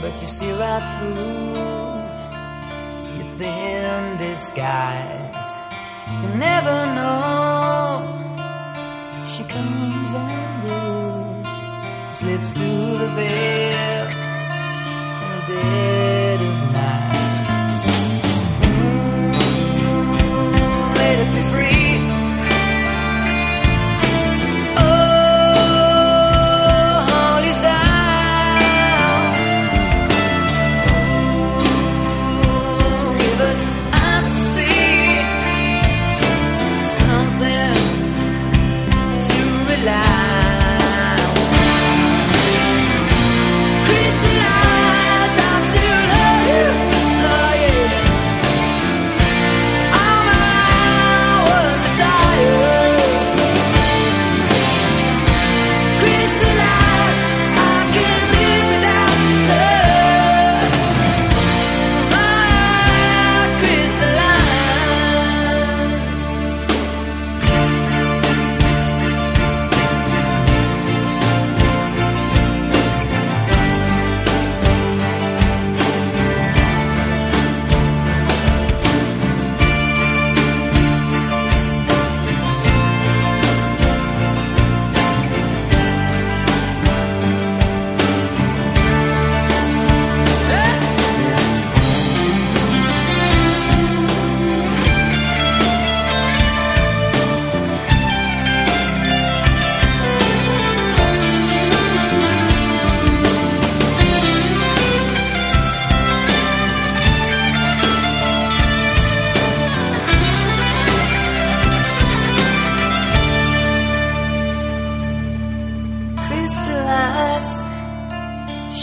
but you see right through your thin disguise. You never know. She comes and goes, slips through the veil, the veil.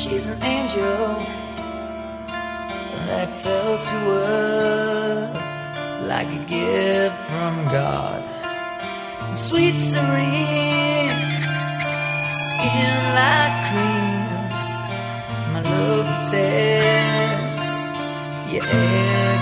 She's an angel that fell to earth like a gift from God. Sweet, serene, skin like cream. My love takes your yeah.